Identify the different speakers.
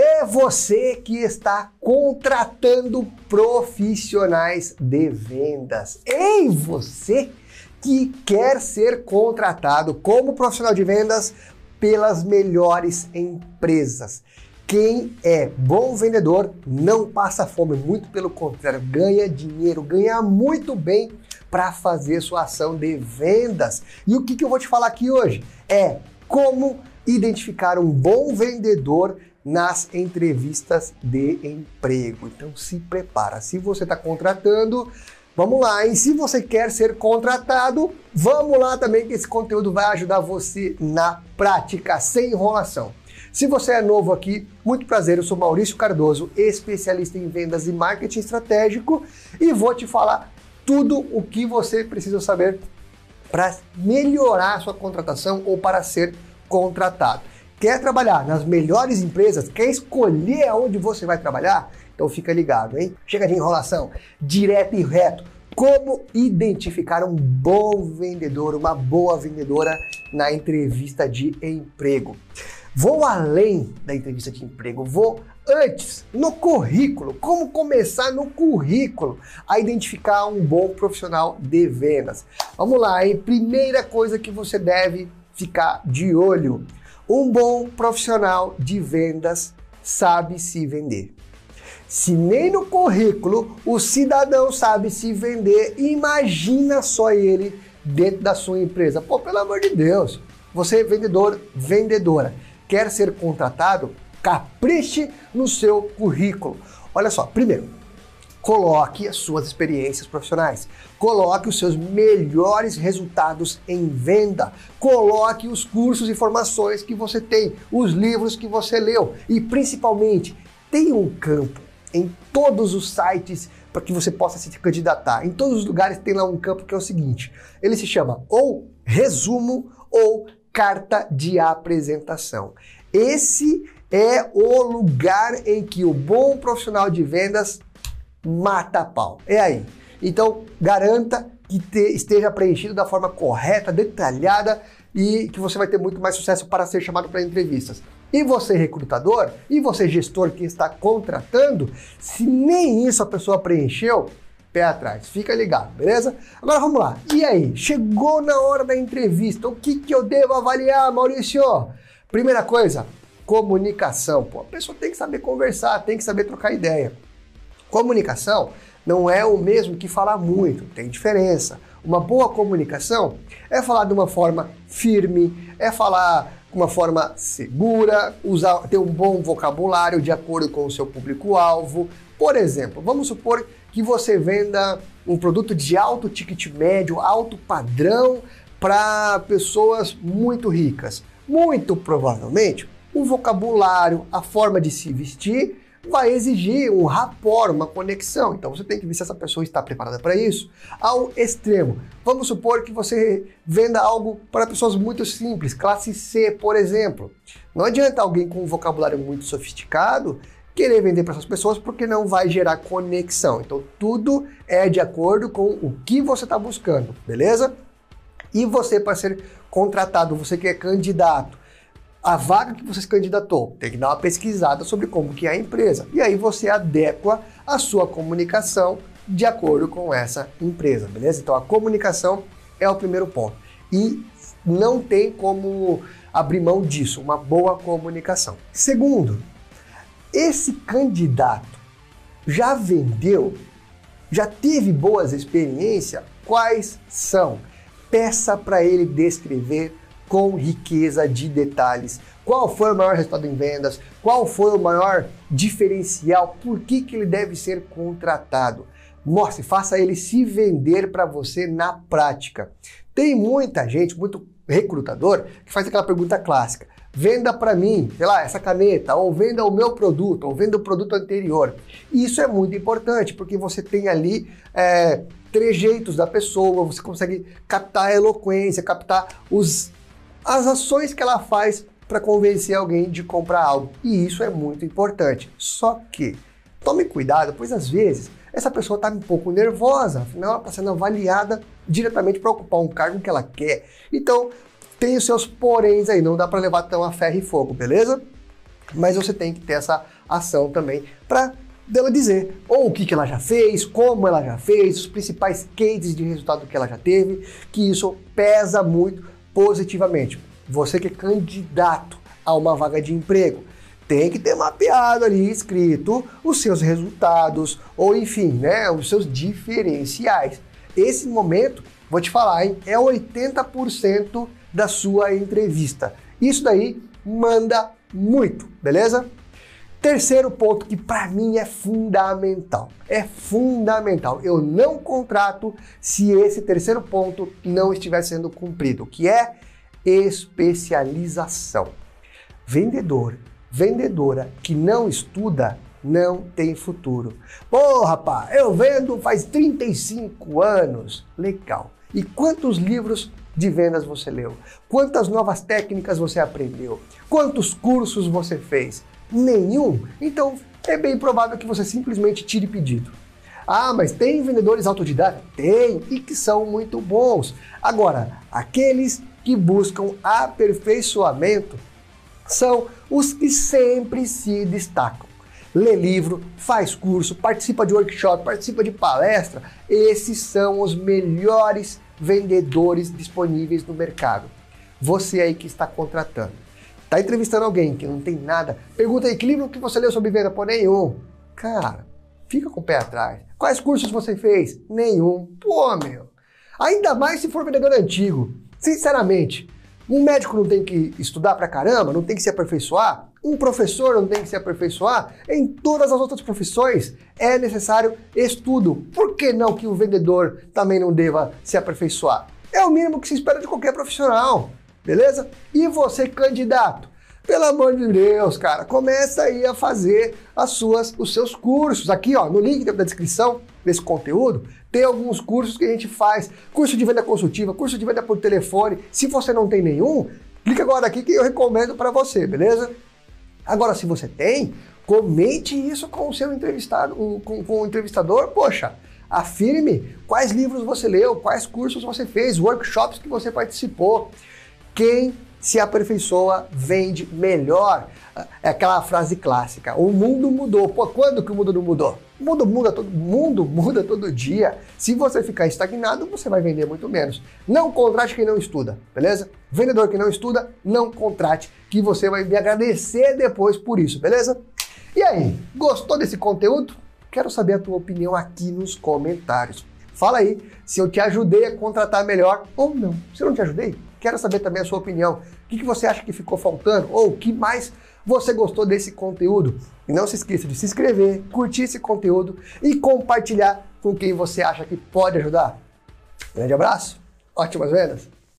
Speaker 1: É você que está contratando profissionais de vendas. Ei, você que quer ser contratado como profissional de vendas pelas melhores empresas. Quem é bom vendedor não passa fome, muito pelo contrário, ganha dinheiro, ganha muito bem para fazer sua ação de vendas. E o que, que eu vou te falar aqui hoje é como identificar um bom vendedor nas entrevistas de emprego. Então se prepara. Se você está contratando, vamos lá. E se você quer ser contratado, vamos lá também que esse conteúdo vai ajudar você na prática, sem enrolação. Se você é novo aqui, muito prazer, eu sou Maurício Cardoso, especialista em vendas e marketing estratégico, e vou te falar tudo o que você precisa saber para melhorar a sua contratação ou para ser contratado. Quer trabalhar nas melhores empresas? Quer escolher aonde você vai trabalhar? Então fica ligado, hein? Chega de enrolação, direto e reto. Como identificar um bom vendedor, uma boa vendedora na entrevista de emprego? Vou além da entrevista de emprego, vou antes, no currículo. Como começar no currículo a identificar um bom profissional de vendas? Vamos lá, hein? Primeira coisa que você deve ficar de olho um bom profissional de vendas sabe se vender. Se nem no currículo o cidadão sabe se vender, imagina só ele dentro da sua empresa. Pô, pelo amor de Deus, você é vendedor, vendedora, quer ser contratado? Capriche no seu currículo. Olha só, primeiro, Coloque as suas experiências profissionais. Coloque os seus melhores resultados em venda. Coloque os cursos e formações que você tem, os livros que você leu e principalmente tenha um campo em todos os sites para que você possa se candidatar. Em todos os lugares tem lá um campo que é o seguinte: ele se chama ou resumo ou carta de apresentação. Esse é o lugar em que o bom profissional de vendas mata pau. É aí. Então, garanta que te, esteja preenchido da forma correta, detalhada e que você vai ter muito mais sucesso para ser chamado para entrevistas. E você, recrutador, e você, gestor que está contratando, se nem isso a pessoa preencheu, pé atrás, fica ligado, beleza? Agora vamos lá. E aí, chegou na hora da entrevista, o que, que eu devo avaliar, Maurício? Primeira coisa, comunicação. Pô, a pessoa tem que saber conversar, tem que saber trocar ideia. Comunicação não é o mesmo que falar muito, tem diferença. Uma boa comunicação é falar de uma forma firme, é falar de uma forma segura, usar, ter um bom vocabulário de acordo com o seu público-alvo. Por exemplo, vamos supor que você venda um produto de alto ticket médio, alto padrão para pessoas muito ricas. Muito provavelmente, o vocabulário, a forma de se vestir vai exigir um rapport, uma conexão. Então você tem que ver se essa pessoa está preparada para isso. Ao extremo, vamos supor que você venda algo para pessoas muito simples, classe C, por exemplo. Não adianta alguém com um vocabulário muito sofisticado querer vender para essas pessoas porque não vai gerar conexão. Então tudo é de acordo com o que você está buscando, beleza? E você para ser contratado, você que é candidato, a vaga que você se candidatou, tem que dar uma pesquisada sobre como que é a empresa. E aí você adequa a sua comunicação de acordo com essa empresa, beleza? Então a comunicação é o primeiro ponto. E não tem como abrir mão disso, uma boa comunicação. Segundo, esse candidato já vendeu, já teve boas experiências? Quais são? Peça para ele descrever com riqueza de detalhes. Qual foi o maior resultado em vendas? Qual foi o maior diferencial? Por que, que ele deve ser contratado? Mostre, faça ele se vender para você na prática. Tem muita gente, muito recrutador, que faz aquela pergunta clássica: venda para mim, sei lá, essa caneta, ou venda o meu produto, ou venda o produto anterior. Isso é muito importante, porque você tem ali é, trejeitos da pessoa, você consegue captar a eloquência, captar os as ações que ela faz para convencer alguém de comprar algo. E isso é muito importante. Só que tome cuidado, pois às vezes essa pessoa está um pouco nervosa, afinal ela está sendo avaliada diretamente para ocupar um cargo que ela quer. Então, tem os seus poréns aí, não dá para levar tão a ferro e fogo, beleza? Mas você tem que ter essa ação também para dela dizer ou o que, que ela já fez, como ela já fez, os principais cases de resultado que ela já teve, que isso pesa muito positivamente. Você que é candidato a uma vaga de emprego, tem que ter mapeado ali, escrito os seus resultados, ou enfim, né, os seus diferenciais. Esse momento, vou te falar, hein, é 80% da sua entrevista. Isso daí manda muito, beleza? Terceiro ponto que para mim é fundamental. É fundamental. Eu não contrato se esse terceiro ponto não estiver sendo cumprido, que é especialização. Vendedor, vendedora que não estuda não tem futuro. Pô, rapaz, eu vendo faz 35 anos. Legal. E quantos livros de vendas você leu? Quantas novas técnicas você aprendeu? Quantos cursos você fez? Nenhum? Então é bem provável que você simplesmente tire pedido. Ah, mas tem vendedores autodidatas? Tem, e que são muito bons. Agora, aqueles que buscam aperfeiçoamento são os que sempre se destacam. Lê livro, faz curso, participa de workshop, participa de palestra. Esses são os melhores vendedores disponíveis no mercado. Você aí que está contratando Tá entrevistando alguém que não tem nada, pergunta aí, que livro que você leu sobre venda? Pô, nenhum. Cara, fica com o pé atrás. Quais cursos você fez? Nenhum. Pô, meu. Ainda mais se for vendedor antigo. Sinceramente, um médico não tem que estudar pra caramba, não tem que se aperfeiçoar? Um professor não tem que se aperfeiçoar? Em todas as outras profissões é necessário estudo. Por que não que o vendedor também não deva se aperfeiçoar? É o mínimo que se espera de qualquer profissional beleza? E você, candidato, pelo amor de Deus, cara, começa aí a fazer as suas, os seus cursos. Aqui, ó, no link da descrição desse conteúdo, tem alguns cursos que a gente faz. Curso de venda consultiva, curso de venda por telefone. Se você não tem nenhum, clica agora aqui que eu recomendo para você, beleza? Agora, se você tem, comente isso com o seu entrevistado, com, com o entrevistador, poxa, afirme quais livros você leu, quais cursos você fez, workshops que você participou. Quem se aperfeiçoa vende melhor. É aquela frase clássica. O mundo mudou. Pô, quando que o mundo não mudou? O mundo muda todo, mundo muda todo dia. Se você ficar estagnado, você vai vender muito menos. Não contrate quem não estuda, beleza? Vendedor que não estuda, não contrate, que você vai me agradecer depois por isso, beleza? E aí, gostou desse conteúdo? Quero saber a tua opinião aqui nos comentários. Fala aí se eu te ajudei a contratar melhor ou não. Se eu não te ajudei, Quero saber também a sua opinião. O que você acha que ficou faltando? Ou o que mais você gostou desse conteúdo? E não se esqueça de se inscrever, curtir esse conteúdo e compartilhar com quem você acha que pode ajudar. Grande abraço, ótimas vendas!